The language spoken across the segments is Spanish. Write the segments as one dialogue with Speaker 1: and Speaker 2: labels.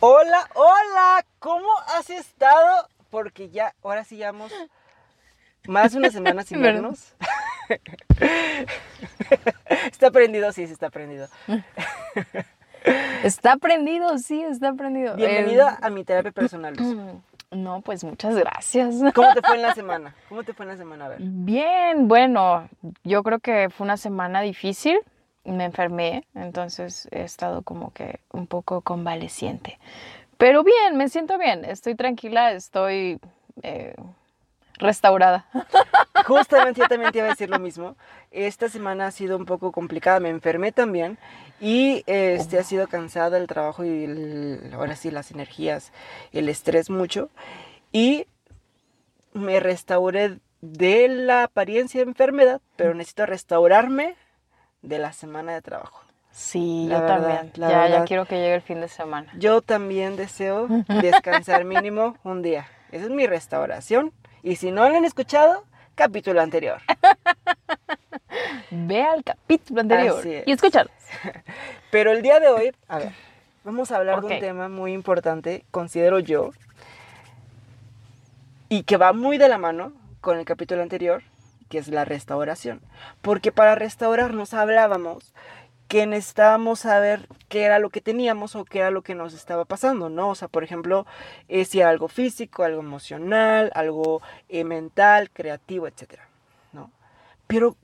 Speaker 1: Hola, hola, ¿cómo has estado? Porque ya, ahora sí llevamos más de una semana sin vernos. está prendido, sí, sí está prendido.
Speaker 2: Está prendido, sí, está prendido.
Speaker 1: Bienvenida
Speaker 2: Eh,
Speaker 1: a mi terapia personal. Luz.
Speaker 2: No, pues muchas gracias.
Speaker 1: ¿Cómo te fue en la semana? ¿Cómo te fue en la semana? A ver.
Speaker 2: Bien, bueno, yo creo que fue una semana difícil. Me enfermé, entonces he estado como que un poco convaleciente. Pero bien, me siento bien, estoy tranquila, estoy eh, restaurada.
Speaker 1: Justamente yo también te iba a decir lo mismo. Esta semana ha sido un poco complicada, me enfermé también y este ha sido cansada el trabajo y el- ahora sí las energías, el estrés mucho y me restauré de la apariencia de enfermedad, pero necesito restaurarme de la semana de trabajo.
Speaker 2: Sí,
Speaker 1: La
Speaker 2: yo
Speaker 1: verdad,
Speaker 2: también.
Speaker 1: la
Speaker 2: Ya, ya quiero que llegue el fin de semana.
Speaker 1: Yo también deseo descansar mínimo un día. Esa es mi restauración. Y si no lo han escuchado, capítulo anterior.
Speaker 2: Ve al capítulo anterior
Speaker 1: es.
Speaker 2: y escúchalo.
Speaker 1: Pero el día de hoy, a ver, vamos a hablar de un tema muy importante, considero yo, y que va muy de la mano con el capítulo anterior, que es la restauración. Porque para restaurarnos hablábamos que necesitábamos saber qué era lo que teníamos o qué era lo que nos estaba pasando, ¿no? O sea, por ejemplo, eh, si era algo físico, algo emocional, algo eh, mental, creativo, etcétera, ¿no? Pero,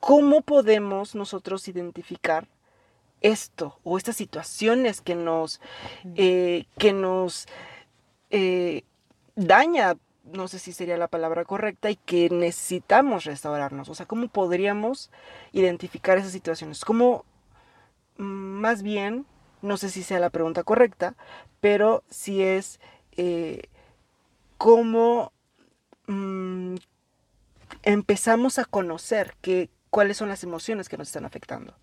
Speaker 1: ¿cómo podemos nosotros identificar esto o estas situaciones que nos, eh, que nos eh, daña, no sé si sería la palabra correcta, y que necesitamos restaurarnos. O sea, ¿cómo podríamos identificar esas situaciones? ¿Cómo, mm, más bien, no sé si sea la pregunta correcta, pero si es eh, cómo mm, empezamos a conocer que, cuáles son las emociones que nos están afectando?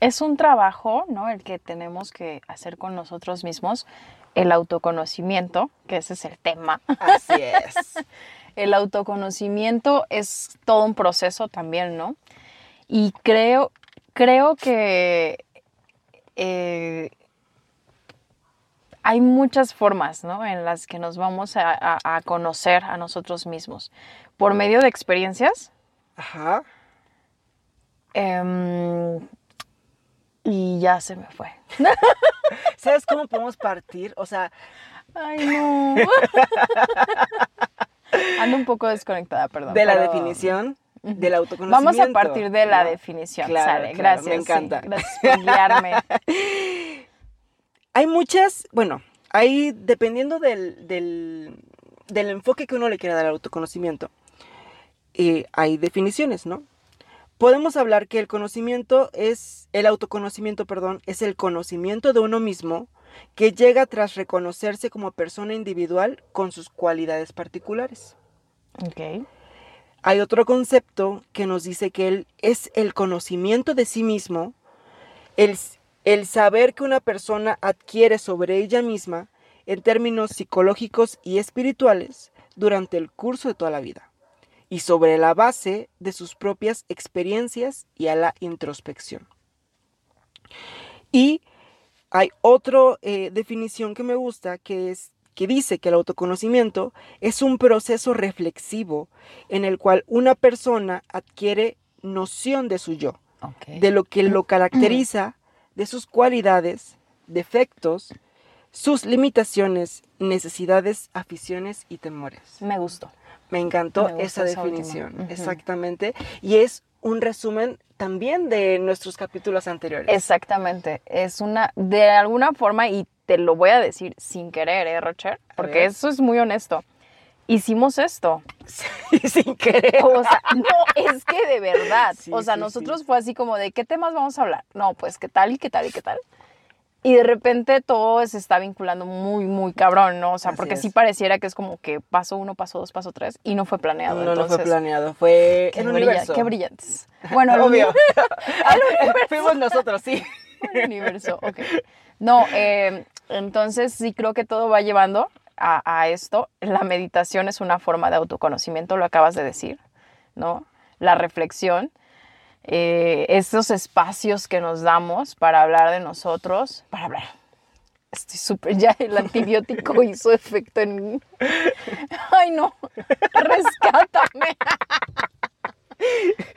Speaker 2: Es un trabajo, ¿no? El que tenemos que hacer con nosotros mismos, el autoconocimiento, que ese es el tema.
Speaker 1: Así es.
Speaker 2: El autoconocimiento es todo un proceso también, ¿no? Y creo, creo que eh, hay muchas formas, ¿no? En las que nos vamos a, a- a conocer a nosotros mismos. Por medio de experiencias,
Speaker 1: Ajá.
Speaker 2: em, y ya se me fue.
Speaker 1: ¿Sabes cómo podemos partir? O sea,
Speaker 2: Ay, no. Ando un poco desconectada, perdón.
Speaker 1: de la
Speaker 2: pero-
Speaker 1: definición del autoconocimiento.
Speaker 2: Vamos a partir de la
Speaker 1: ¿no?
Speaker 2: definición.
Speaker 1: Claro,
Speaker 2: Sale,
Speaker 1: claro,
Speaker 2: gracias.
Speaker 1: me
Speaker 2: sí,
Speaker 1: encanta.
Speaker 2: gracias por guiarme.
Speaker 1: Hay muchas, bueno, hay, dependiendo del, del, del enfoque que uno le quiera dar al autoconocimiento, eh, hay definiciones, ¿no? Podemos hablar que el conocimiento es, el autoconocimiento, perdón, es el conocimiento de uno mismo que llega tras reconocerse como persona individual con sus cualidades particulares.
Speaker 2: Ok.
Speaker 1: Hay otro concepto que nos dice que él es el conocimiento de sí mismo, el, el saber que una persona adquiere sobre ella misma en términos psicológicos y espirituales durante el curso de toda la vida y sobre la base de sus propias experiencias y a la introspección. Y hay otra definición que me gusta que es que dice que el autoconocimiento es un proceso reflexivo en el cual una persona adquiere noción de su yo, de lo que lo caracteriza, de sus cualidades, defectos, sus limitaciones, necesidades, aficiones y temores.
Speaker 2: Me gustó.
Speaker 1: Me encantó
Speaker 2: Me
Speaker 1: esa definición, exactamente. Y es un resumen también de nuestros capítulos anteriores.
Speaker 2: Exactamente. Es una, de alguna forma, y te lo voy a decir sin querer, ¿eh, Rocher? Porque eso es muy honesto. Hicimos esto.
Speaker 1: sin querer.
Speaker 2: O sea, no, es que de verdad.
Speaker 1: Sí,
Speaker 2: o sea,
Speaker 1: sí,
Speaker 2: nosotros
Speaker 1: sí.
Speaker 2: fue así como de, ¿qué temas vamos a hablar? No, pues, ¿qué tal y qué tal y qué tal? Y de repente todo se está vinculando muy, muy cabrón, ¿no? O sea,
Speaker 1: Así
Speaker 2: porque sí
Speaker 1: es.
Speaker 2: pareciera que es como que paso uno, paso dos, paso tres, y no fue planeado.
Speaker 1: No, no fue
Speaker 2: entonces,
Speaker 1: planeado, fue
Speaker 2: Qué,
Speaker 1: el
Speaker 2: brilla-
Speaker 1: universo.
Speaker 2: qué brillantes. Bueno,
Speaker 1: Obvio. Fuimos nosotros, sí.
Speaker 2: el universo, ok. No, eh, entonces sí creo que todo va llevando a, a esto. La meditación es una forma de autoconocimiento, lo acabas de decir, ¿no? La reflexión, eh, estos espacios que nos damos para hablar de nosotros, para hablar, Estoy súper, ya el antibiótico hizo efecto en mí. Ay, no, rescátame.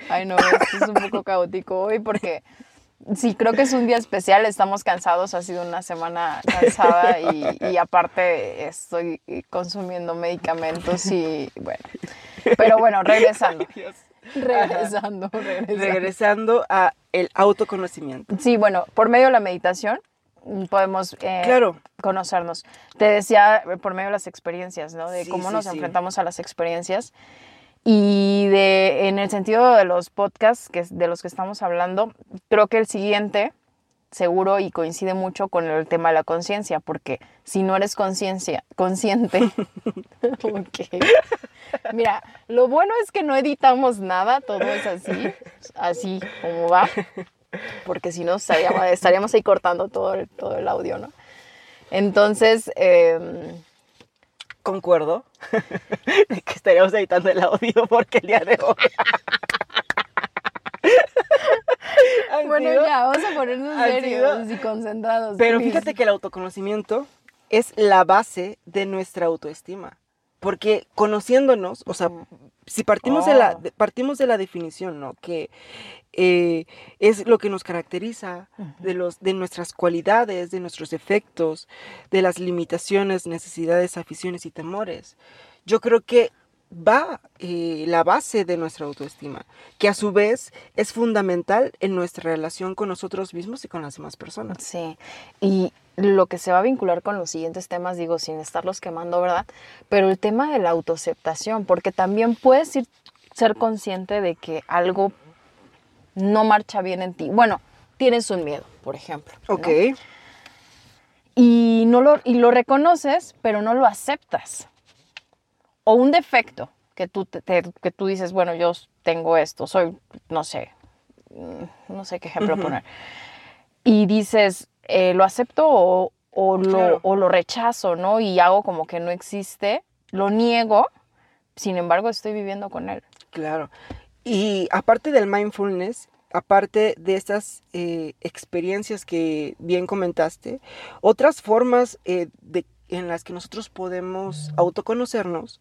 Speaker 2: Ay, no, esto es un poco caótico hoy porque sí, creo que es un día especial, estamos cansados, ha sido una semana cansada y, y aparte estoy consumiendo medicamentos y bueno. Pero bueno, regresando. Regresando, regresando.
Speaker 1: Regresando a el autoconocimiento.
Speaker 2: Sí, bueno, por medio de la meditación podemos eh,
Speaker 1: Claro.
Speaker 2: conocernos. Te decía eh, por medio de las experiencias, ¿no? De
Speaker 1: Sí,
Speaker 2: cómo
Speaker 1: sí,
Speaker 2: nos
Speaker 1: sí.
Speaker 2: enfrentamos a las experiencias. Y de, en el sentido de los podcasts que, de los que estamos hablando, creo que el siguiente seguro y coincide mucho con el tema de la conciencia, porque si no eres conciencia, consciente. Mira, lo bueno es que no editamos nada, todo es así, así como va, porque si no estaríamos, estaríamos ahí cortando todo el, todo el audio, ¿no? Entonces, em,
Speaker 1: Concuerdo. que estaríamos editando el audio porque el día de hoy. Han
Speaker 2: bueno,
Speaker 1: sido-
Speaker 2: ya, vamos a ponernos serios
Speaker 1: sido-
Speaker 2: y concentrados.
Speaker 1: Pero
Speaker 2: please.
Speaker 1: fíjate que el autoconocimiento es la base de nuestra autoestima. Porque conociéndonos, o sea, si partimos, de, la,
Speaker 2: Oh.
Speaker 1: partimos de la definición, ¿no? Que eh, es lo que nos caracteriza, de, los, de nuestras cualidades, de nuestros defectos, de las limitaciones, necesidades, aficiones y temores. Yo creo que va eh, la base de nuestra autoestima, que a su vez es fundamental en nuestra relación con nosotros mismos y con las demás personas.
Speaker 2: Sí, y lo que se va a vincular con los siguientes temas, digo, sin estarlos quemando, ¿verdad? Pero el tema de la autoaceptación, porque también puedes ir, ser consciente de que algo no marcha bien en ti. Bueno, tienes un miedo, por ejemplo. ¿no?
Speaker 1: Ok.
Speaker 2: Y, no lo, y lo reconoces, pero no lo aceptas. O un defecto que tú, te- te- que tú dices, bueno, yo tengo esto, soy, no sé, mm, no sé qué ejemplo poner. Y dices, eh, lo acepto o, o lo, o lo rechazo, ¿no? Y hago como que no existe, lo niego, sin embargo estoy viviendo con él.
Speaker 1: Claro. Y aparte del mindfulness, aparte de estas eh, experiencias que bien comentaste, otras formas eh, de, en las que nosotros podemos autoconocernos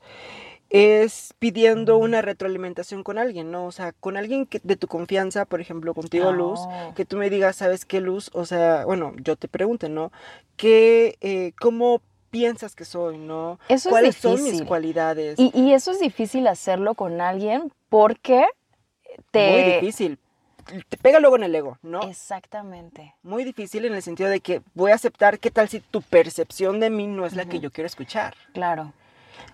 Speaker 1: es pidiendo una retroalimentación con alguien, ¿no? O sea, con alguien que, de tu confianza, por ejemplo, contigo, Luz, que tú me digas, ¿sabes qué, Luz? O sea, bueno, yo te pregunte, ¿no? ¿Qué, eh, ¿Cómo piensas que soy, no?
Speaker 2: Eso es
Speaker 1: ¿Cuáles son mis cualidades?
Speaker 2: Y, y eso es difícil hacerlo con alguien porque te...
Speaker 1: Muy difícil. Te pega luego en el ego, ¿no?
Speaker 2: Exactamente.
Speaker 1: Muy difícil en el sentido de que voy a aceptar qué tal si tu percepción de mí no es la que yo quiero escuchar.
Speaker 2: Claro.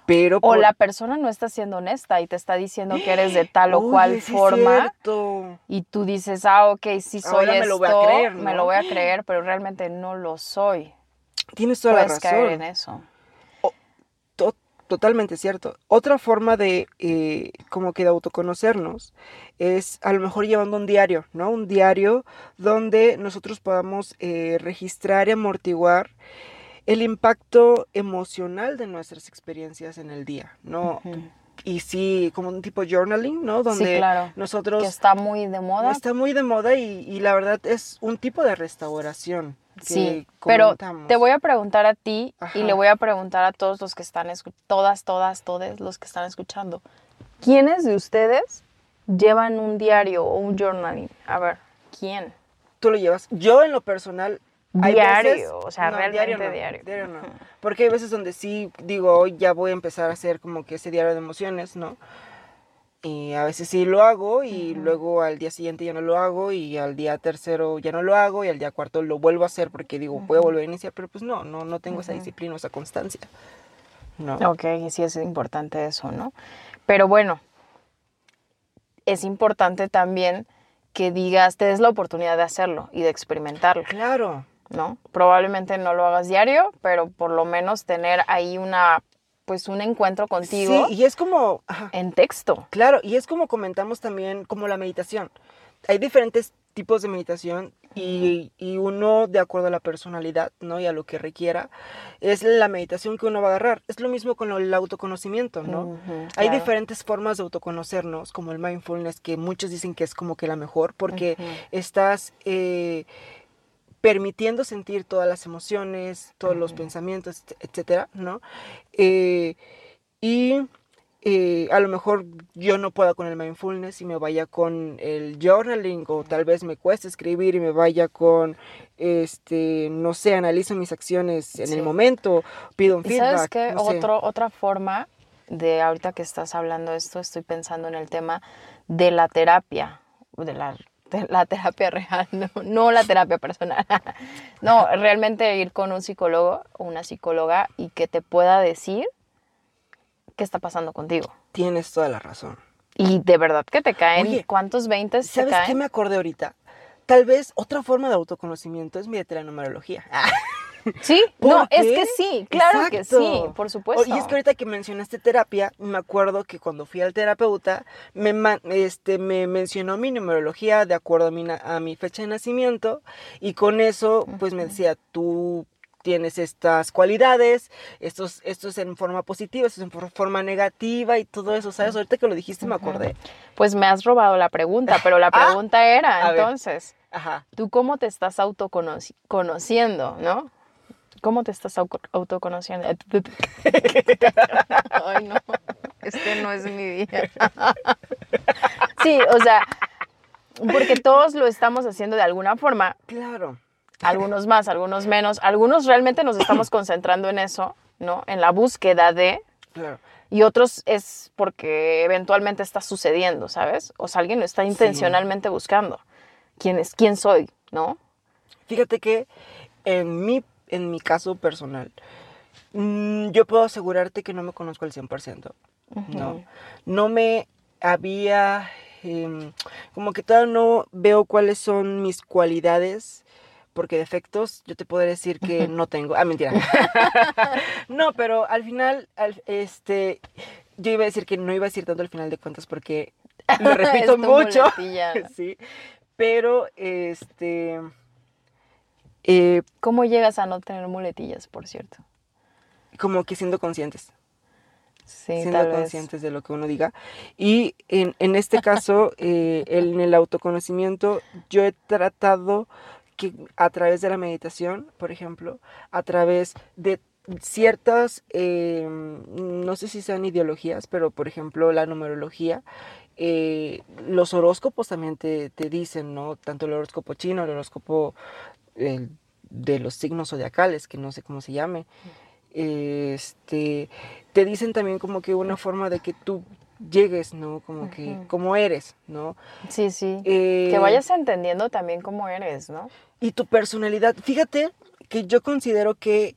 Speaker 1: Pero
Speaker 2: O la persona no está siendo honesta y te está diciendo que eres de tal o cual forma
Speaker 1: cierto.
Speaker 2: y tú dices, ah, ok, sí soy
Speaker 1: Ahora me
Speaker 2: esto,
Speaker 1: lo voy a creer,
Speaker 2: me
Speaker 1: ¿no?
Speaker 2: lo voy a creer, pero realmente no lo soy.
Speaker 1: Tienes toda la
Speaker 2: Puedes caer
Speaker 1: razón.
Speaker 2: en eso.
Speaker 1: To- totalmente cierto. Otra forma de eh, como que de autoconocernos es a lo mejor llevando un diario, ¿no? Un diario donde nosotros podamos eh, registrar y amortiguar el impacto emocional de nuestras experiencias en el día, ¿no? Y sí, como un tipo journaling, ¿no? Donde
Speaker 2: sí, claro.
Speaker 1: nosotros
Speaker 2: Que está muy de moda.
Speaker 1: Está muy de moda y, y la verdad es un tipo de restauración. Que
Speaker 2: Sí, pero te voy a preguntar a ti
Speaker 1: Ajá.
Speaker 2: y le voy a preguntar a todos los que están, todas, todas, todos los que están escuchando. ¿Quiénes de ustedes llevan un diario o un journaling? A ver, ¿quién?
Speaker 1: Tú lo llevas. Yo en lo personal...
Speaker 2: Diario,
Speaker 1: veces-
Speaker 2: o sea, realmente
Speaker 1: no,
Speaker 2: diario.
Speaker 1: no. Porque hay veces donde sí digo, hoy ya voy a empezar a hacer como que ese diario de emociones, ¿no? Y a veces sí lo hago y luego al día siguiente ya no lo hago y al día tercero ya no lo hago y al día cuarto lo vuelvo a hacer porque digo,
Speaker 2: Ujú.
Speaker 1: volver a iniciar, pero pues no, no, no tengo esa
Speaker 2: Ujú.
Speaker 1: disciplina, esa constancia. No.
Speaker 2: Ok, sí es importante eso, ¿no? Pero bueno, es importante también que digas, te des la oportunidad de hacerlo y de experimentarlo,
Speaker 1: Claro.
Speaker 2: ¿no? Probablemente no lo hagas diario, pero por lo menos tener ahí una, pues un encuentro contigo
Speaker 1: Sí, y es como, ajá,
Speaker 2: en texto.
Speaker 1: Claro, y es como comentamos también, como la meditación. Hay diferentes tipos de meditación y, y uno, de acuerdo a la personalidad, ¿no? Y a lo que requiera, es la meditación que uno va a agarrar. Es lo mismo con el autoconocimiento, ¿no?
Speaker 2: Ujú,
Speaker 1: Hay
Speaker 2: claro.
Speaker 1: diferentes formas de autoconocernos, como el mindfulness, que muchos dicen que es como que la mejor, porque
Speaker 2: Ujú.
Speaker 1: estás eh, permitiendo sentir todas las emociones, todos los pensamientos, etcétera, ¿no? Eh, y eh, a lo mejor yo no pueda con el mindfulness y me vaya con el journaling o tal vez me cueste escribir y me vaya con, este, no sé, analizo mis acciones en el momento, pido un
Speaker 2: ¿Y
Speaker 1: feedback.
Speaker 2: sabes qué?
Speaker 1: no sé.
Speaker 2: Otro, otra forma de ahorita que estás hablando esto, estoy pensando en el tema de la terapia, de la, la terapia real, no, no la terapia personal. no, realmente ir con un psicólogo o una psicóloga y que te pueda decir qué está pasando contigo.
Speaker 1: Tienes toda la razón.
Speaker 2: Y de verdad que te caen,
Speaker 1: Oye,
Speaker 2: ¿cuántos 20 te
Speaker 1: ¿Sabes qué
Speaker 2: caen?
Speaker 1: me acordé ahorita? Tal vez otra forma de autoconocimiento es la numerología.
Speaker 2: Sí,
Speaker 1: ¿Por
Speaker 2: no, es que sí, claro que sí, por supuesto.
Speaker 1: Y es que ahorita que mencionaste terapia, me acuerdo que cuando fui al terapeuta, me, este, me mencionó mi numerología de acuerdo a mi, a mi fecha de nacimiento y con eso pues me decía, tú tienes estas cualidades, esto es, esto es en forma positiva, esto es en for- forma negativa y todo eso, ¿sabes? Ahorita que lo dijiste me acordé.
Speaker 2: Pues me has robado la pregunta, pero la
Speaker 1: Ah,
Speaker 2: pregunta era, entonces,
Speaker 1: Ajá.
Speaker 2: ¿tú cómo te estás autoconociendo, no? ¿Cómo te estás autoconociendo? Ay, no, este no es mi día. Sí, o sea, porque todos lo estamos haciendo de alguna forma,
Speaker 1: Claro.
Speaker 2: algunos más, algunos menos, algunos realmente nos estamos concentrando en eso, ¿no? En la búsqueda de,
Speaker 1: Claro.
Speaker 2: y otros es porque eventualmente está sucediendo, ¿sabes? O sea, alguien lo está intencionalmente buscando. ¿Quién es? ¿Quién soy? ¿No?
Speaker 1: Fíjate que en mi, en mi caso personal, mm, yo puedo asegurarte que no me conozco al 100%. No,
Speaker 2: Ujú.
Speaker 1: no me había, em, como que todavía no veo cuáles son mis cualidades, porque defectos yo te puedo decir que no tengo. Ah, mentira. no, pero al final, al- este, yo iba a decir que no iba a decir tanto al final de cuentas porque lo repito mucho. sí, pero este, eh,
Speaker 2: ¿Cómo llegas a no tener muletillas, por cierto?
Speaker 1: como que siendo conscientes.
Speaker 2: Sí,
Speaker 1: siendo
Speaker 2: tal vez.
Speaker 1: conscientes de lo que uno diga. Y en, en este caso, eh, en el autoconocimiento, yo he tratado que a través de la meditación, por ejemplo, a través de ciertas, eh, no sé si sean ideologías, pero por ejemplo la numerología, eh, los horóscopos también te, te dicen, ¿no? Tanto el horóscopo chino, el horóscopo de los signos zodiacales, que no sé cómo se llame, este, te dicen también como que una forma de que tú llegues, ¿no? Como que, como eres, ¿no?
Speaker 2: Sí, sí.
Speaker 1: Eh,
Speaker 2: Que vayas entendiendo también cómo eres, ¿no?
Speaker 1: Y tu personalidad, fíjate que yo considero que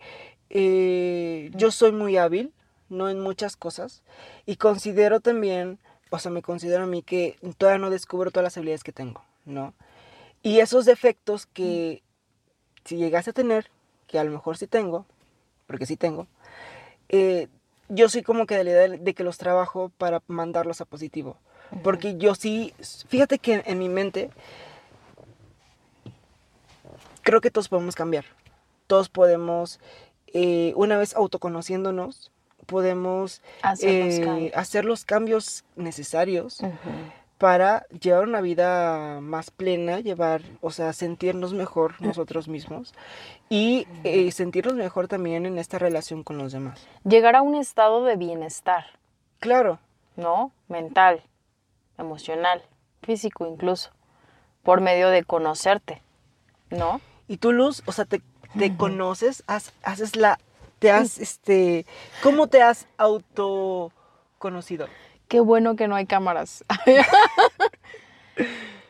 Speaker 1: eh, yo soy muy hábil, no en muchas cosas, y considero también, o sea, me considero a mí que todavía no descubro todas las habilidades que tengo, ¿no? Y esos defectos que si llegase a tener, que a lo mejor sí tengo, porque sí tengo, eh, yo soy como que de la idea de que los trabajo para mandarlos a positivo. Porque yo sí, fíjate que en mi mente creo que todos podemos cambiar. Todos podemos, eh, una vez autoconociéndonos, podemos
Speaker 2: Hacer los
Speaker 1: eh,
Speaker 2: cambios.
Speaker 1: hacer los cambios necesarios. Para llevar una vida más plena, llevar, o sea, sentirnos mejor nosotros mismos y eh, sentirnos mejor también en esta relación con los demás.
Speaker 2: Llegar a un estado de bienestar,
Speaker 1: Claro,
Speaker 2: ¿no? Mental, emocional, físico incluso, por medio de conocerte, ¿no?
Speaker 1: y tú, Luz, o sea, te, te conoces, Haz- haces la, te has, este, ¿cómo te has autoconocido?
Speaker 2: Qué bueno que no hay cámaras.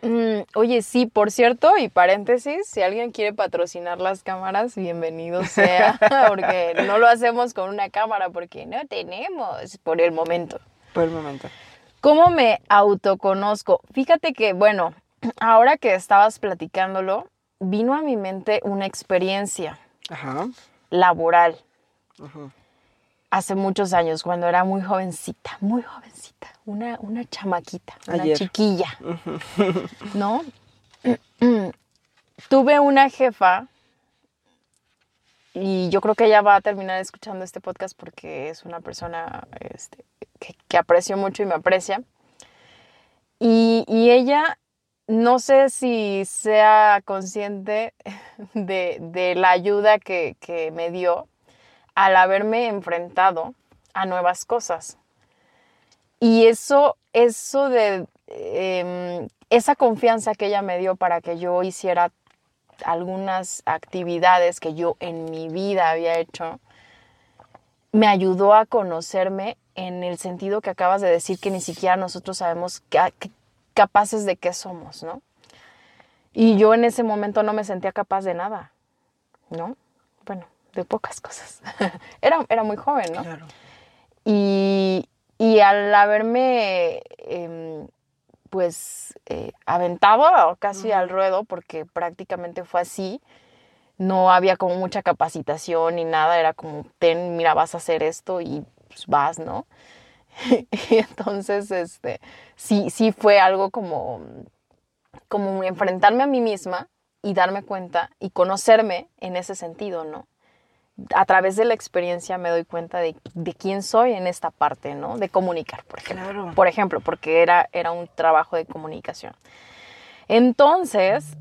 Speaker 2: Mm, Oye, sí, por cierto, y paréntesis, si alguien quiere patrocinar las cámaras, bienvenido sea, porque no lo hacemos con una cámara, porque no tenemos por el momento.
Speaker 1: Por el momento.
Speaker 2: ¿Cómo me autoconozco? Fíjate que, bueno, ahora que estabas platicándolo, vino a mi mente una experiencia
Speaker 1: Ajá.
Speaker 2: laboral
Speaker 1: Ajá.
Speaker 2: Hace muchos años, cuando era muy jovencita, muy jovencita, una, una chamaquita, una chiquilla, ¿no? Tuve una jefa y yo creo que ella va a terminar escuchando este podcast porque es una persona este, que, que aprecio mucho y me aprecia. Y, y ella no sé si sea consciente de, de la ayuda que, que, me dio al haberme enfrentado a nuevas cosas. Y eso, eso de eh, esa confianza que ella me dio para que yo hiciera algunas actividades que yo en mi vida había hecho, me ayudó a conocerme en el sentido que acabas de decir que ni siquiera nosotros sabemos capaces de qué somos, ¿no? Y yo en ese momento no me sentía capaz de nada, ¿no? Bueno, de pocas cosas. era, era muy joven, ¿no? Claro. Y, y al haberme, eh, pues, eh, aventado casi al ruedo, porque prácticamente fue así, no había como mucha capacitación ni nada, era como, ten, mira, vas a hacer esto y pues vas, ¿no? y entonces, este, sí, sí fue algo como, como enfrentarme a mí misma y darme cuenta y conocerme en ese sentido, ¿no? A través de la experiencia me doy cuenta de, de quién soy en esta parte, ¿no? De comunicar, por ejemplo. Por ejemplo, porque era, era un trabajo de comunicación. Entonces,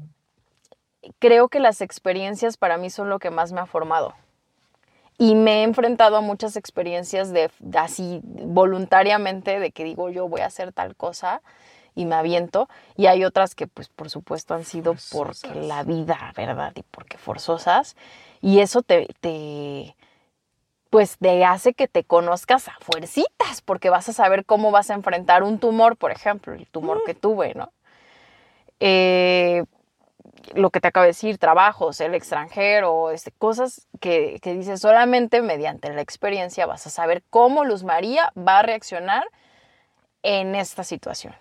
Speaker 2: creo que las experiencias para mí son lo que más me ha formado. Y me he enfrentado a muchas experiencias de así voluntariamente de que digo yo voy a hacer tal cosa y me aviento y hay otras que pues por supuesto han sido porque la vida, ¿verdad? Y porque forzosas y eso te, te pues te hace que te conozcas a fuercitas porque vas a saber cómo vas a enfrentar un tumor, por ejemplo, el tumor que tuve, ¿no? Eh, lo que te acabo de decir, trabajos, el extranjero, este, cosas que, que dices solamente mediante la experiencia vas a saber cómo Luz María va a reaccionar en esta situación.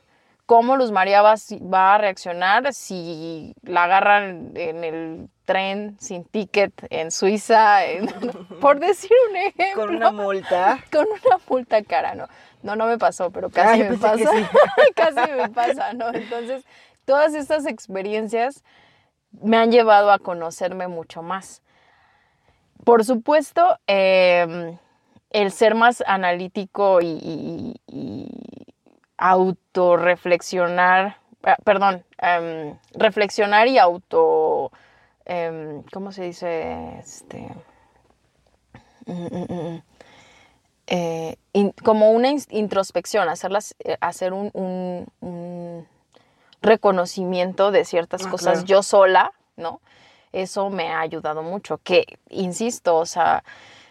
Speaker 2: Cómo Luz María va, va a reaccionar si la agarran en el tren sin ticket en Suiza, por decir un ejemplo.
Speaker 1: Con una multa.
Speaker 2: Con una multa cara, ¿no? No, no me pasó, pero casi me pasa. casi me pasa, ¿no? Entonces, todas estas experiencias me han llevado a conocerme mucho más. Por supuesto, em, el ser más analítico y, autorreflexionar, ah, perdón, em, reflexionar y auto, em, ¿cómo se dice? Este, mm, mm, mm, eh, como una introspección, hacerlas, eh, hacer un reconocimiento de ciertas ah, cosas yo sola, ¿no? Eso me ha ayudado mucho, que, insisto, o sea,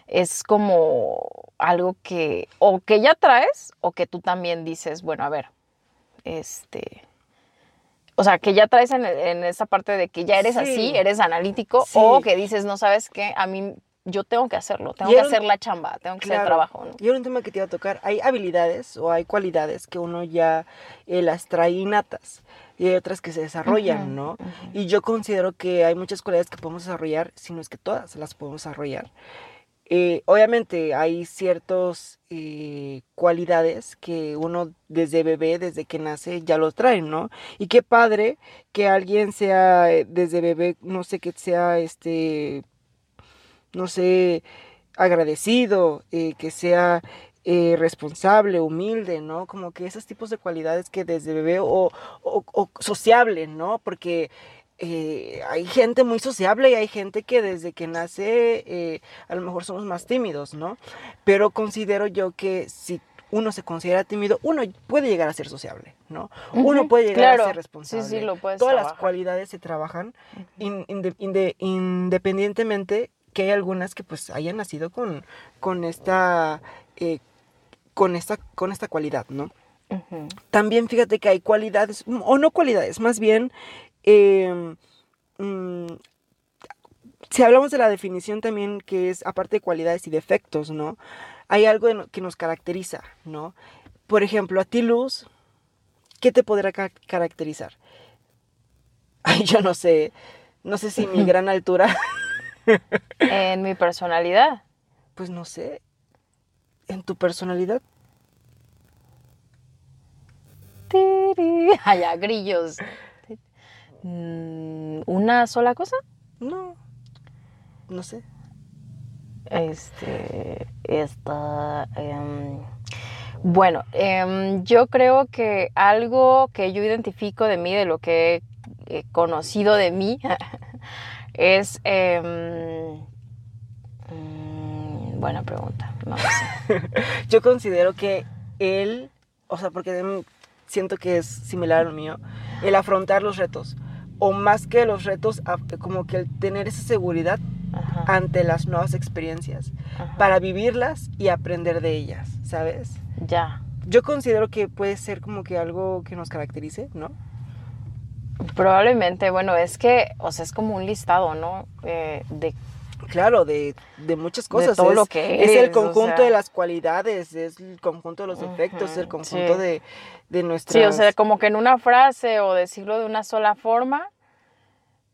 Speaker 2: es como algo que o que ya traes o que tú también dices, bueno, a ver, este, o sea, que ya traes en, esa parte de que ya eres así, eres analítico, o que dices, no sabes qué, a mí yo tengo que hacerlo, tengo que hacer la chamba, tengo que hacer el trabajo. ¿no?
Speaker 1: Y un tema que te iba a tocar, hay habilidades o hay cualidades que uno ya eh, las trae innatas y hay otras que se desarrollan, ¿no? Y yo considero que hay muchas cualidades que podemos desarrollar, si no es que todas las podemos desarrollar. Eh, obviamente hay ciertas eh, cualidades que uno desde bebé, desde que nace, ya lo trae, ¿no? Y qué padre que alguien sea desde bebé, no sé, que sea este no sé, agradecido, eh, que sea eh, responsable, humilde, ¿no? Como que esos tipos de cualidades que desde bebé o, sociable, ¿no? Porque eh, hay gente muy sociable y hay gente que desde que nace a lo mejor somos más tímidos, ¿no? Pero considero yo que si uno se considera tímido, uno puede llegar a ser sociable, ¿no? Uno puede llegar a ser responsable.
Speaker 2: Sí, sí, lo puedes
Speaker 1: Todas las cualidades se trabajan independientemente que hay algunas que pues hayan nacido con, con esta, eh, con esta, con esta cualidad, ¿no? También fíjate que hay cualidades, o no cualidades, más bien, em, mm, si hablamos de la definición también que es aparte de cualidades y defectos, ¿no? Hay algo que nos caracteriza, ¿no? Por ejemplo, a ti, Luz, ¿qué te podrá caracterizar? Ay, yo no sé, no sé si mi gran altura
Speaker 2: en mi personalidad.
Speaker 1: Pues no sé. En tu personalidad.
Speaker 2: Allá, grillos. Mm, ¿Una sola cosa?
Speaker 1: No. No sé.
Speaker 2: Este. Esta. Em, Bueno, em, yo creo que algo que yo identifico de mí, de lo que he conocido de mí, es... Mm, buena pregunta. No sé.
Speaker 1: yo considero que él, o sea, porque siento que es similar al mío, el afrontar los retos, o más que los retos, como que el tener esa seguridad ante las nuevas experiencias, para vivirlas y aprender de ellas, ¿sabes?
Speaker 2: Ya.
Speaker 1: Yo considero que puede ser como que algo que nos caracterice, ¿no?
Speaker 2: Probablemente, bueno, es que, o sea, es como un listado, ¿no? Eh, de
Speaker 1: Claro, de, muchas cosas.
Speaker 2: todo lo que
Speaker 1: es. el conjunto de las cualidades, es el conjunto de los defectos, es el conjunto de, de nuestras...
Speaker 2: Sí, o sea, como que en una frase o decirlo de una sola forma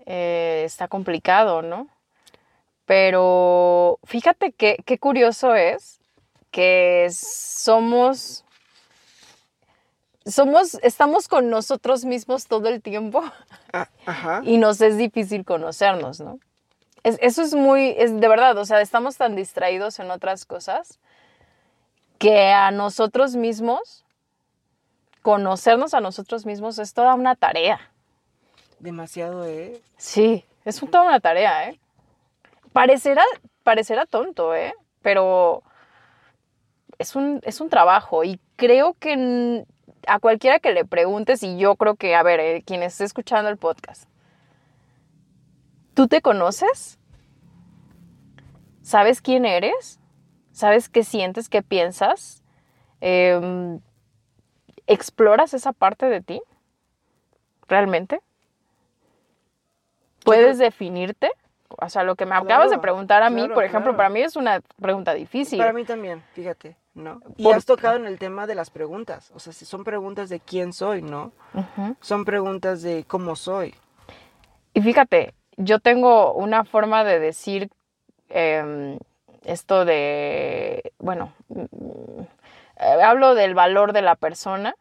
Speaker 2: eh, está complicado, ¿no? Pero fíjate que, qué curioso es que somos, somos, estamos con nosotros mismos todo el tiempo
Speaker 1: ah,
Speaker 2: y nos es difícil conocernos, ¿no? Eso es muy, es de verdad, o sea, estamos tan distraídos en otras cosas que a nosotros mismos, conocernos a nosotros mismos es toda una tarea.
Speaker 1: Demasiado, ¿eh?
Speaker 2: Sí, es toda una tarea, ¿eh? Parecerá, parecerá tonto, ¿eh? Pero es un, es un trabajo y creo que a cualquiera que le preguntes, y yo creo que, a ver, eh, quien esté escuchando el podcast, ¿Tú te conoces? ¿Sabes quién eres? ¿Sabes qué sientes, qué piensas? Em, ¿Exploras esa parte de ti? ¿Realmente? ¿Puedes definirte? O sea, lo que me acabas de preguntar a mí, por ejemplo, para mí es una pregunta difícil.
Speaker 1: Para mí también, fíjate, ¿no? Y has tocado en el tema de las preguntas. O sea, si son preguntas de quién soy, ¿no? Son preguntas de cómo soy.
Speaker 2: Y fíjate, yo tengo una forma de decir em, esto de, bueno, mm, eh, hablo del valor de la persona.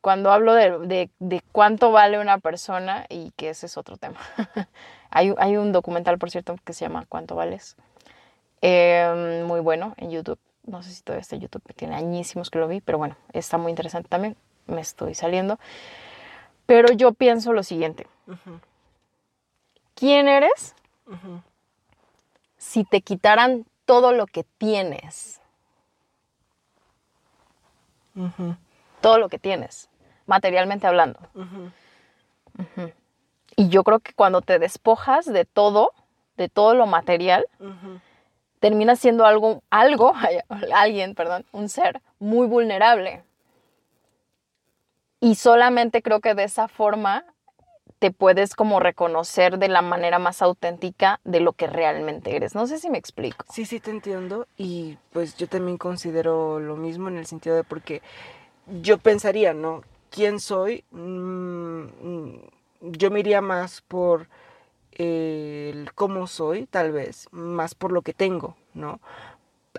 Speaker 2: Cuando hablo de, cuánto vale una persona, y que ese es otro tema. hay, hay, un documental, por cierto, que se llama ¿Cuánto vales? Em, muy bueno en YouTube. No sé si todavía está en YouTube, tiene añísimos que lo vi, pero bueno, está muy interesante también. Me estoy saliendo. Pero yo pienso lo siguiente quién eres si te quitaran todo lo que tienes. Todo lo que tienes, materialmente hablando. Y yo creo que cuando te despojas de todo, de todo lo material, terminas siendo algo, algo, alguien, perdón, un ser muy vulnerable. Y solamente creo que de esa forma te puedes como reconocer de la manera más auténtica de lo que realmente eres. No sé si me explico.
Speaker 1: Sí, sí, te entiendo. Y pues yo también considero lo mismo en el sentido de porque yo pensaría, ¿no? ¿Quién soy? Mm, yo me iría más por el cómo soy, tal vez, más por lo que tengo, ¿no?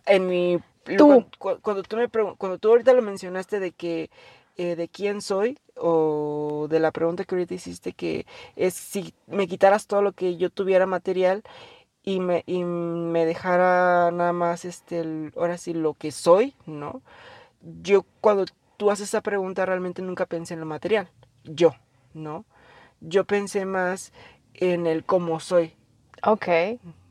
Speaker 1: En mi...
Speaker 2: Tú.
Speaker 1: Cuando, tú me cuando tú ahorita lo mencionaste de que eh, de quién soy o de la pregunta que ahorita hiciste, que es si me quitaras todo lo que yo tuviera material y me, y me dejara nada más, este, ahora sí, lo que soy, ¿no? Yo cuando tú haces esa pregunta realmente nunca pensé en lo material, yo, ¿no? Yo pensé más en el cómo soy.
Speaker 2: Ok.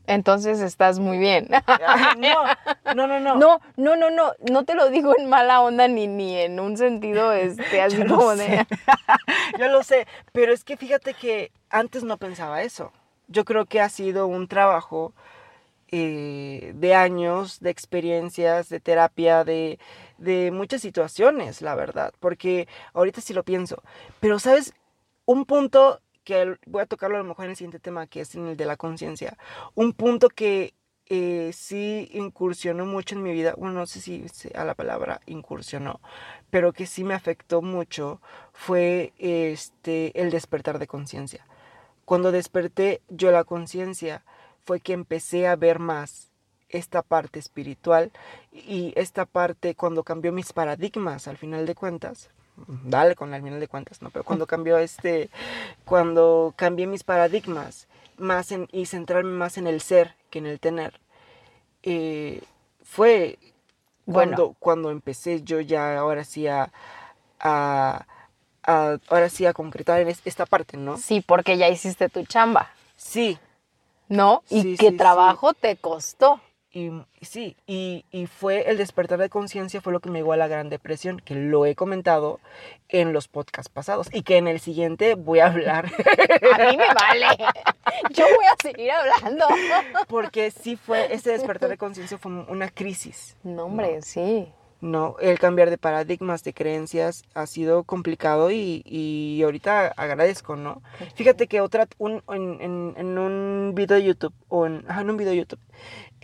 Speaker 2: Entonces estás muy bien.
Speaker 1: no, no, no, no.
Speaker 2: No, no, no, no. No te lo digo en mala onda ni, ni en un sentido este, así como de.
Speaker 1: Yo lo sé. Pero es que fíjate que antes no pensaba eso. Yo creo que ha sido un trabajo eh, de años, de experiencias, de terapia, de, de muchas situaciones, la verdad. Porque ahorita sí lo pienso. Pero, ¿sabes? Un punto que voy a tocarlo a lo mejor en el siguiente tema, que es en el de la conciencia. Un punto que eh, sí incursionó mucho en mi vida, bueno, no sé si a la palabra incursionó, pero que sí me afectó mucho, fue este, el despertar de conciencia. Cuando desperté yo la conciencia, fue que empecé a ver más esta parte espiritual y esta parte cuando cambió mis paradigmas al final de cuentas dale con el final de cuentas, ¿no? Pero cuando cambió este, cuando cambié mis paradigmas más en, y centrarme más en el ser que en el tener, eh, fue
Speaker 2: Bueno.
Speaker 1: Cuando, cuando empecé yo ya ahora sí a, a- a- ahora sí a concretar en es- esta parte, ¿no?
Speaker 2: Sí, porque ya hiciste tu chamba,
Speaker 1: Sí,
Speaker 2: ¿no? Y
Speaker 1: Sí,
Speaker 2: qué
Speaker 1: sí, sí.
Speaker 2: trabajo te costó.
Speaker 1: Y sí, y, y fue el despertar de conciencia fue lo que me llevó a la Gran Depresión, que lo he comentado en los podcasts pasados y que en el siguiente voy a hablar,
Speaker 2: A mí me vale. Yo voy a seguir hablando.
Speaker 1: porque sí fue, ese despertar de conciencia fue una crisis.
Speaker 2: No, hombre, sí.
Speaker 1: No, el cambiar de paradigmas, de creencias ha sido complicado y, y ahorita agradezco, ¿no? Fíjate que otra, un, en, en- en un video de YouTube, o en, en un video de YouTube,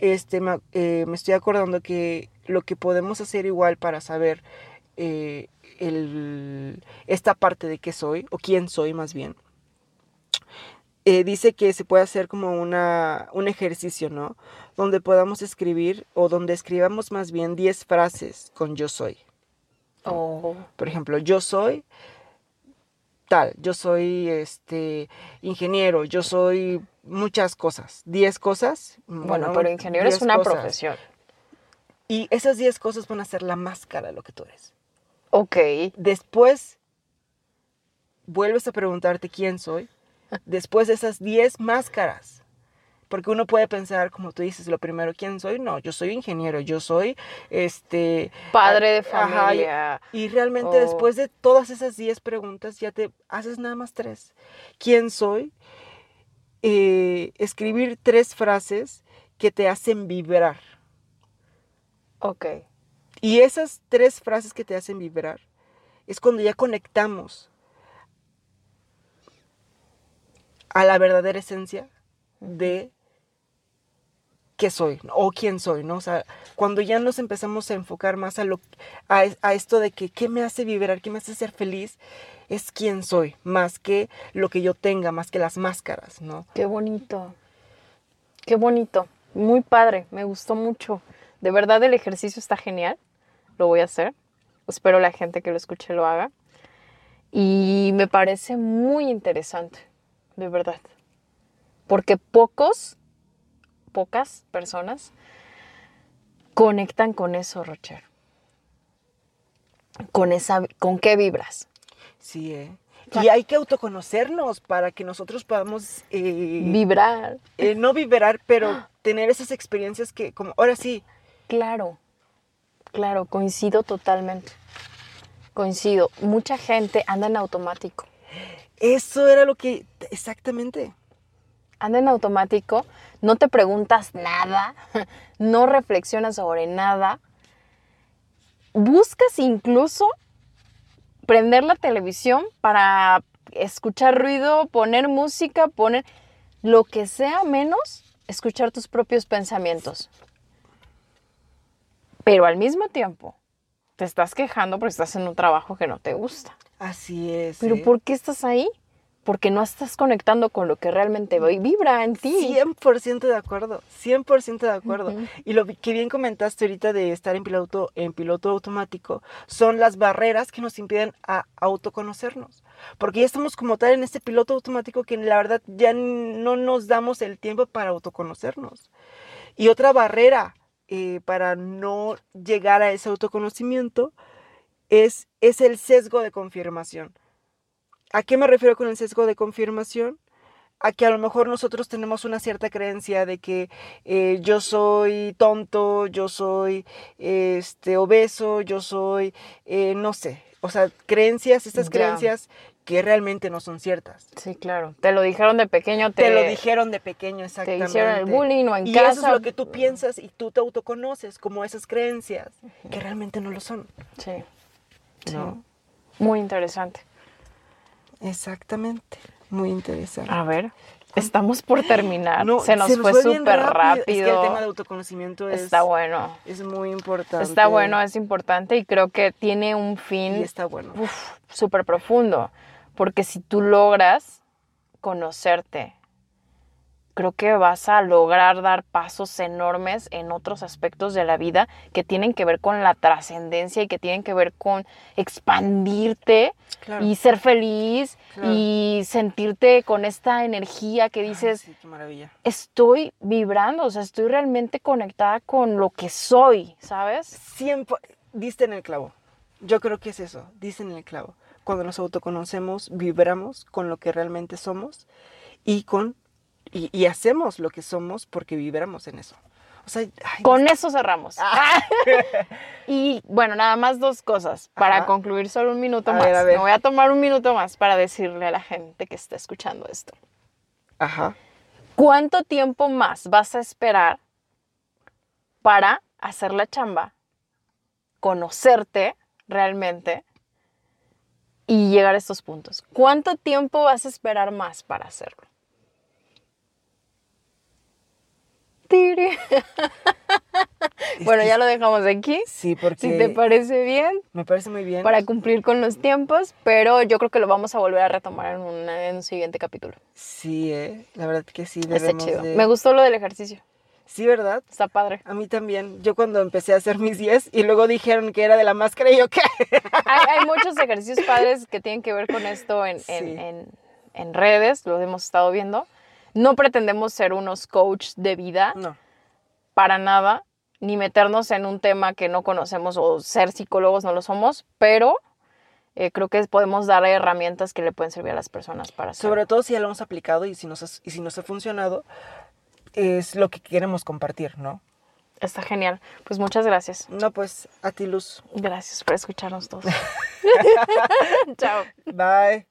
Speaker 1: este, me, eh, me estoy acordando que lo que podemos hacer igual para saber eh, el, esta parte de qué soy, o quién soy más bien, eh, dice que se puede hacer como una, un ejercicio, ¿no? Donde podamos escribir o donde escribamos más bien 10 frases con yo soy.
Speaker 2: Oh,
Speaker 1: Por ejemplo, yo soy tal, yo soy este ingeniero, yo soy muchas cosas, 10 cosas.
Speaker 2: bueno, pero ingeniero es
Speaker 1: 10
Speaker 2: una
Speaker 1: cosas.
Speaker 2: profesión.
Speaker 1: Y esas 10 cosas van a ser la máscara de lo que tú eres.
Speaker 2: Ok.
Speaker 1: Después vuelves a preguntarte quién soy. Después de esas 10 máscaras. Porque uno puede pensar, como tú dices, lo primero, ¿quién soy? No, yo soy ingeniero, yo soy este...
Speaker 2: Padre de
Speaker 1: ajá, y-
Speaker 2: familia.
Speaker 1: Y realmente
Speaker 2: Oh.
Speaker 1: después de todas esas 10 preguntas ya te haces nada más tres. ¿Quién soy? Eh, escribir tres frases que te hacen vibrar.
Speaker 2: Ok.
Speaker 1: Y esas tres frases que te hacen vibrar es cuando ya conectamos a la verdadera esencia de qué soy o quién soy, ¿no? O sea, cuando ya nos empezamos a enfocar más a lo a, a esto de que qué me hace vibrar, qué me hace ser feliz, es quién soy, más que lo que yo tenga, más que las máscaras, ¿no?
Speaker 2: Qué bonito. Qué bonito. Muy padre. Me gustó mucho. De verdad el ejercicio está genial. Lo voy a hacer. Espero la gente que lo escuche lo haga. Y me parece muy interesante. De verdad. Porque pocos, pocas personas conectan con eso, Rocher. Con esa, ¿con qué vibras?
Speaker 1: Sí, ¿eh? Y hay que autoconocernos para que nosotros podamos eh,
Speaker 2: Vibrar.
Speaker 1: eh, no vibrar, pero tener esas experiencias que, como, ahora sí,
Speaker 2: Claro, claro, coincido totalmente. Coincido. Mucha gente anda en automático.
Speaker 1: eso era lo que, exactamente.
Speaker 2: Anda en automático, no te preguntas nada, no reflexionas sobre nada. Buscas incluso prender la televisión para escuchar ruido, poner música, poner lo que sea menos escuchar tus propios pensamientos. Pero al mismo tiempo, te estás quejando porque estás en un trabajo que no te gusta.
Speaker 1: Así es.
Speaker 2: Pero
Speaker 1: ¿eh?
Speaker 2: ¿por qué estás ahí? Porque no estás conectando con lo que realmente vi- vibra en ti.
Speaker 1: 100% de acuerdo, 100% de acuerdo. Y lo que bien comentaste ahorita de estar en piloto, en piloto automático son las barreras que nos impiden a autoconocernos. Porque ya estamos como tal en este piloto automático que la verdad ya no nos damos el tiempo para autoconocernos. Y otra barrera eh, para no llegar a ese autoconocimiento es, es el sesgo de confirmación. ¿A qué me refiero con el sesgo de confirmación? A que a lo mejor nosotros tenemos una cierta creencia de que eh, yo soy tonto, yo soy este, obeso, yo soy, eh, no sé, o sea, creencias, estas
Speaker 2: Ya.
Speaker 1: creencias que realmente no son ciertas.
Speaker 2: Sí, claro. Te lo dijeron de pequeño, te,
Speaker 1: Te, lo dijeron de pequeño,
Speaker 2: te
Speaker 1: exactamente.
Speaker 2: hicieron el bullying o en
Speaker 1: y
Speaker 2: casa.
Speaker 1: eso es lo que tú piensas y tú te autoconoces como esas creencias que realmente no lo son.
Speaker 2: Sí, sí.
Speaker 1: ¿no?
Speaker 2: Muy interesante.
Speaker 1: Exactamente, muy interesante.
Speaker 2: A ver, estamos por terminar.
Speaker 1: No,
Speaker 2: se nos fue súper rápido.
Speaker 1: Es que el tema de autoconocimiento es,
Speaker 2: Está bueno.
Speaker 1: es muy importante.
Speaker 2: Está bueno, es importante y creo que tiene un fin
Speaker 1: Y está bueno.
Speaker 2: súper profundo. Porque si tú logras conocerte, creo que vas a lograr dar pasos enormes en otros aspectos de la vida que tienen que ver con la trascendencia y que tienen que ver con expandirte
Speaker 1: Claro.
Speaker 2: y ser feliz
Speaker 1: Claro.
Speaker 2: y sentirte con esta energía que
Speaker 1: Ay,
Speaker 2: dices,
Speaker 1: sí, qué maravilla.
Speaker 2: estoy vibrando, o sea, estoy realmente conectada con lo que soy, ¿sabes?
Speaker 1: Siempre, diste en el clavo. Yo creo que es eso, diste en el clavo. Cuando nos autoconocemos, vibramos con lo que realmente somos y con y, y hacemos lo que somos porque vibramos en eso. O sea, ay,
Speaker 2: Con eso cerramos.
Speaker 1: Ah.
Speaker 2: y bueno, nada más dos cosas para
Speaker 1: Ajá.
Speaker 2: concluir solo un minuto
Speaker 1: A
Speaker 2: más.
Speaker 1: ver, a ver.
Speaker 2: Me voy a tomar un minuto más para decirle a la gente que está escuchando esto.
Speaker 1: Ajá.
Speaker 2: ¿Cuánto tiempo más vas a esperar para hacer la chamba, conocerte realmente y llegar a estos puntos? ¿Cuánto tiempo vas a esperar más para hacerlo? Tiri.
Speaker 1: Es
Speaker 2: bueno, ya lo dejamos aquí.
Speaker 1: Sí, porque
Speaker 2: Si te parece bien,
Speaker 1: me parece muy bien.
Speaker 2: para cumplir con los tiempos, pero yo creo que lo vamos a volver a retomar en, una- en un siguiente capítulo.
Speaker 1: Sí, eh, la verdad que sí.
Speaker 2: Está chido.
Speaker 1: de-
Speaker 2: Me gustó lo del ejercicio.
Speaker 1: Sí, ¿verdad?
Speaker 2: Está padre.
Speaker 1: A mí también. Yo cuando empecé a hacer mis 10 y luego dijeron que era de la máscara y yo qué.
Speaker 2: Hay, hay muchos ejercicios padres que tienen que ver con esto en,
Speaker 1: Sí.
Speaker 2: en- en redes, lo hemos estado viendo. No pretendemos ser unos coach de vida
Speaker 1: No.
Speaker 2: para nada, ni meternos en un tema que no conocemos o ser psicólogos no lo somos, pero eh, creo que podemos dar herramientas que le pueden servir a las personas para hacer.
Speaker 1: Sobre todo si ya lo hemos aplicado y si nos, has- y si nos ha funcionado, es lo que queremos compartir, ¿no?
Speaker 2: Está genial. Pues muchas gracias.
Speaker 1: No, pues a ti, Luz.
Speaker 2: Gracias por escucharnos todos. Chao.
Speaker 1: Bye.